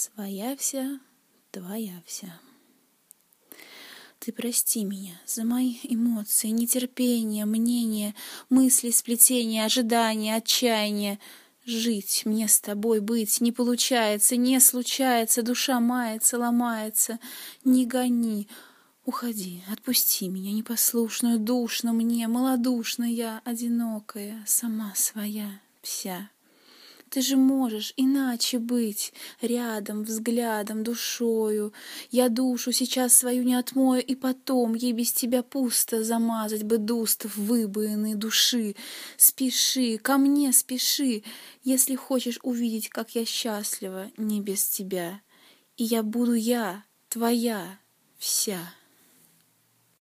Своя вся, твоя вся. Ты прости меня за мои эмоции, нетерпение, мнение, мысли, сплетения, ожидания, отчаяние. Жить мне с тобой быть не получается, не случается, душа мается, ломается. Не гони, уходи, отпусти меня, непослушную, душно мне, малодушная, одинокая, сама своя, вся. Ты же можешь иначе быть, рядом, взглядом, душою. Я душу сейчас свою не отмою, и потом ей без тебя пусто замазать бы дуст в выбоины души. Спеши, ко мне спеши, если хочешь увидеть, как я счастлива, не без тебя. И я буду я, твоя, вся.